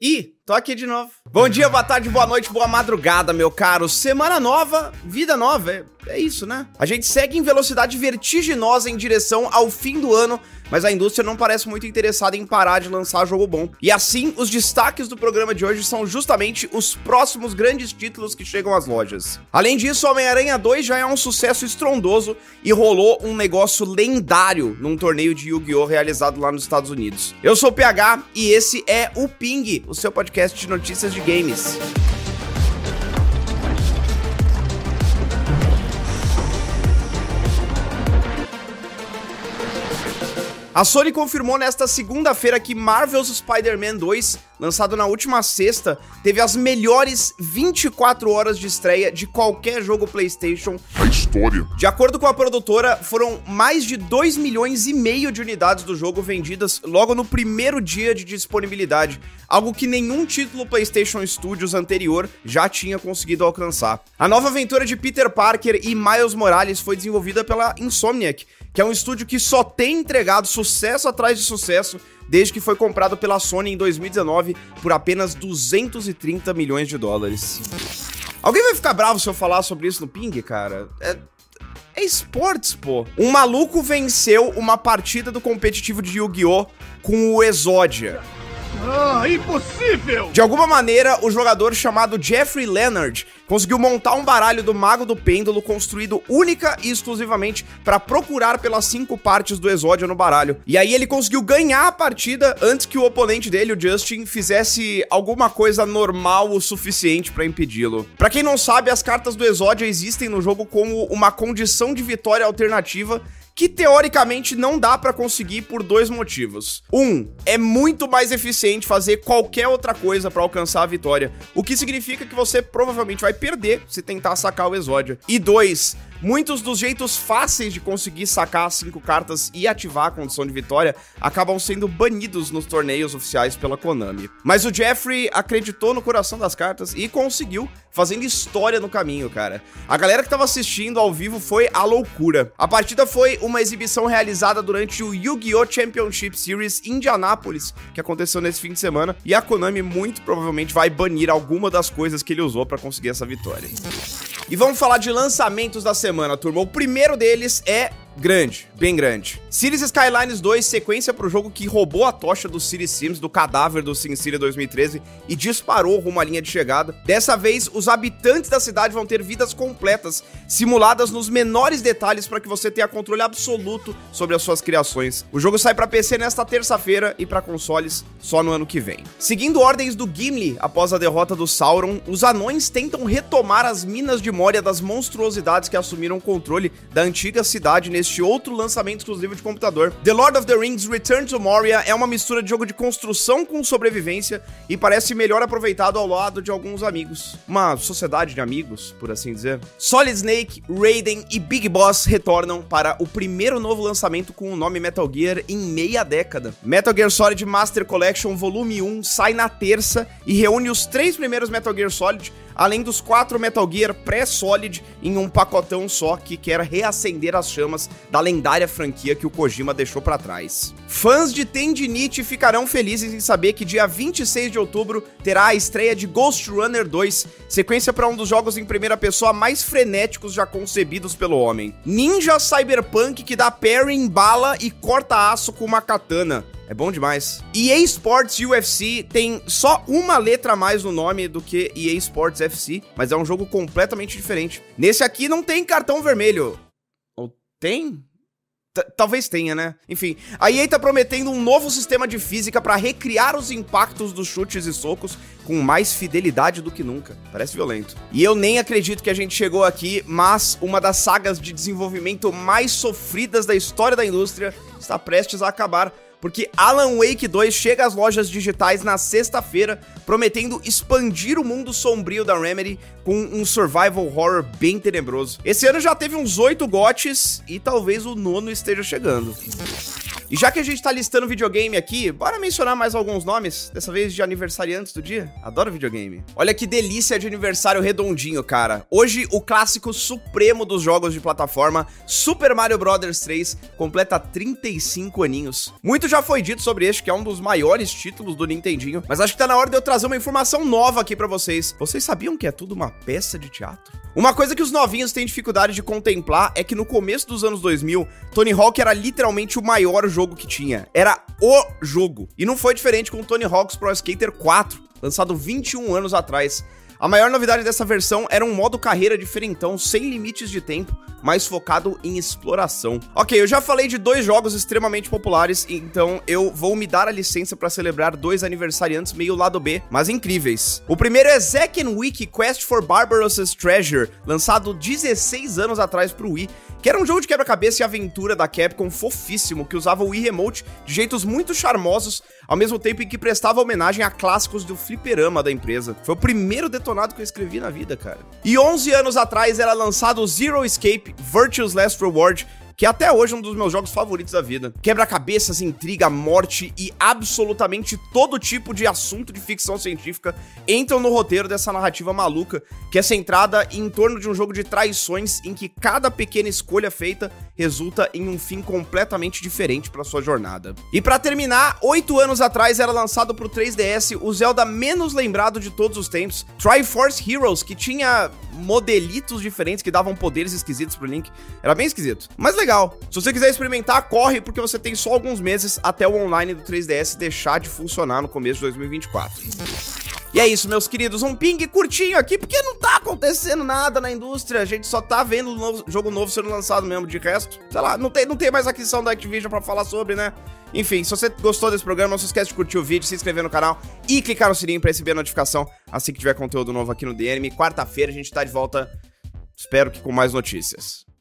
Ih, tô aqui de novo. Bom dia, boa tarde, boa noite, boa madrugada, meu caro. Semana nova, vida nova. É, é isso, né? A gente segue em velocidade vertiginosa em direção ao fim do ano, mas a indústria não parece muito interessada em parar de lançar jogo bom. E assim, os destaques do programa de hoje são justamente os próximos grandes títulos que chegam às lojas. Além disso, Homem-Aranha 2 já é um sucesso estrondoso e rolou um negócio lendário num torneio de Yu-Gi-Oh! realizado lá nos Estados Unidos. Eu sou o PH e esse é o Ping, o seu podcast de notícias de games. A Sony confirmou nesta segunda-feira que Marvel's Spider-Man 2, lançado na última sexta, teve as melhores 24 horas de estreia de qualquer jogo PlayStation A história. de acordo com a produtora, foram mais de 2 milhões e meio de unidades do jogo vendidas logo no primeiro dia de disponibilidade, algo que nenhum título PlayStation Studios anterior já tinha conseguido alcançar. A nova aventura de Peter Parker e Miles Morales foi desenvolvida pela Insomniac, que é um estúdio que só tem entregado sucesso atrás de sucesso desde que foi comprado pela Sony em 2019 por apenas 230 milhões de dólares. Alguém vai ficar bravo se eu falar sobre isso no Ping, cara? É, é esportes, pô. Um maluco venceu uma partida do competitivo de Yu-Gi-Oh! com o Exodia. Ah, impossível! De alguma maneira, o jogador chamado Jeffrey Leonard conseguiu montar um baralho do Mago do Pêndulo construído única e exclusivamente para procurar pelas cinco partes do Exódia no baralho. E aí ele conseguiu ganhar a partida antes que o oponente dele, o Justin, fizesse alguma coisa normal o suficiente para impedi-lo. Para quem não sabe, as cartas do Exódia existem no jogo como uma condição de vitória alternativa que teoricamente não dá pra conseguir por dois motivos. Um, é muito mais eficiente fazer qualquer outra coisa pra alcançar a vitória, o que significa que você provavelmente vai perder se tentar sacar o Exódia. E dois, muitos dos jeitos fáceis de conseguir sacar as cinco cartas e ativar a condição de vitória acabam sendo banidos nos torneios oficiais pela Konami. Mas o Jeffrey acreditou no coração das cartas e conseguiu, fazendo história no caminho, cara. A galera que tava assistindo ao vivo foi a loucura. A partida foi uma exibição realizada durante o Yu-Gi-Oh! Championship Series Indianapolis, que aconteceu nesse fim de semana, e a Konami muito provavelmente vai banir alguma das coisas que ele usou pra conseguir essa vitória. E vamos falar de lançamentos da semana, turma. O primeiro deles é grande, bem grande. Cities Skylines 2, sequência pro jogo que roubou a tocha do City Sims, do cadáver do SimCity 2013 e disparou rumo à linha de chegada. Dessa vez, os habitantes da cidade vão ter vidas completas, simuladas nos menores detalhes para que você tenha controle absoluto sobre as suas criações. O jogo sai para PC nesta terça-feira e para consoles só no ano que vem. Seguindo ordens do Gimli após a derrota do Sauron, os anões tentam retomar as minas de Moria das monstruosidades que assumiram o controle da antiga cidade neste outro lançamento exclusivo de computador. The Lord of the Rings Return to Moria é uma mistura de jogo de construção com sobrevivência e parece melhor aproveitado ao lado de alguns amigos. Uma sociedade de amigos, por assim dizer. Solid Snake, Raiden e Big Boss retornam para o primeiro novo lançamento com o nome Metal Gear em meia década. Metal Gear Solid Master Collection Volume 1 sai na terça e reúne os três primeiros Metal Gear Solid além dos quatro Metal Gear pré-Solid em um pacotão só que quer reacender as chamas da lendária franquia que o Kojima deixou para trás. Fãs de Tendinite ficarão felizes em saber que dia 26 de outubro terá a estreia de Ghost Runner 2, sequência para um dos jogos em primeira pessoa mais frenéticos já concebidos pelo homem. Ninja Cyberpunk que dá parry em bala e corta aço com uma katana. É bom demais. EA Sports UFC tem só uma letra a mais no nome do que EA Sports FC, mas é um jogo completamente diferente. Nesse aqui não tem cartão vermelho. Ou tem? Talvez tenha, né? Enfim, a EA tá prometendo um novo sistema de física para recriar os impactos dos chutes e socos com mais fidelidade do que nunca. Parece violento. E eu nem acredito que a gente chegou aqui, mas uma das sagas de desenvolvimento mais sofridas da história da indústria está prestes a acabar porque Alan Wake 2 chega às lojas digitais na sexta-feira, prometendo expandir o mundo sombrio da Remedy com um survival horror bem tenebroso. Esse ano já teve uns oito gotes e talvez o nono esteja chegando. E já que a gente tá listando videogame aqui, bora mencionar mais alguns nomes, dessa vez de aniversariantes do dia. Adoro videogame. Olha que delícia de aniversário redondinho, cara. Hoje, o clássico supremo dos jogos de plataforma, Super Mario Bros 3, completa 35 aninhos. Muito já foi dito sobre este, que é um dos maiores títulos do Nintendinho, mas acho que tá na hora de eu trazer uma informação nova aqui para vocês. Vocês sabiam que é tudo uma peça de teatro? Uma coisa que os novinhos têm dificuldade de contemplar é que no começo dos anos 2000, Tony Hawk era literalmente o maior jogo que tinha. Era o jogo. E não foi diferente com Tony Hawk's Pro Skater 4, lançado 21 anos atrás. A maior novidade dessa versão era um modo carreira diferentão, sem limites de tempo, mais focado em exploração. Ok, eu já falei de dois jogos extremamente populares, então eu vou me dar a licença para celebrar dois aniversariantes meio lado B, mas incríveis. O primeiro é Zack Wiki Quest for Barbaros's Treasure, lançado 16 anos atrás pro Wii, que era um jogo de quebra-cabeça e aventura da Capcom fofíssimo, que usava o Wii Remote de jeitos muito charmosos, ao mesmo tempo em que prestava homenagem a clássicos do fliperama da empresa. Foi o primeiro detonado que eu escrevi na vida, cara. E 11 anos atrás era lançado Zero Escape Virtue's Last Reward, que até hoje é um dos meus jogos favoritos da vida. Quebra-cabeças, intriga, morte e absolutamente todo tipo de assunto de ficção científica entram no roteiro dessa narrativa maluca, que é centrada em torno de um jogo de traições em que cada pequena escolha feita resulta em um fim completamente diferente para sua jornada. E para terminar, oito anos atrás era lançado pro 3DS o Zelda menos lembrado de todos os tempos, Triforce Heroes, que tinha modelitos diferentes que davam poderes esquisitos pro Link. Era bem esquisito, mas legal. Se você quiser experimentar, corre, porque você tem só alguns meses até o online do 3DS deixar de funcionar no começo de 2024. E é isso, meus queridos, um ping curtinho aqui, porque não tá acontecendo nada na indústria, a gente só tá vendo novo, jogo novo sendo lançado mesmo, de resto, sei lá, não tem, não tem mais aquisição da Activision pra falar sobre, né? Enfim, se você gostou desse programa, não se esquece de curtir o vídeo, se inscrever no canal e clicar no sininho pra receber a notificação assim que tiver conteúdo novo aqui no DNM. Quarta-feira a gente tá de volta, espero que com mais notícias.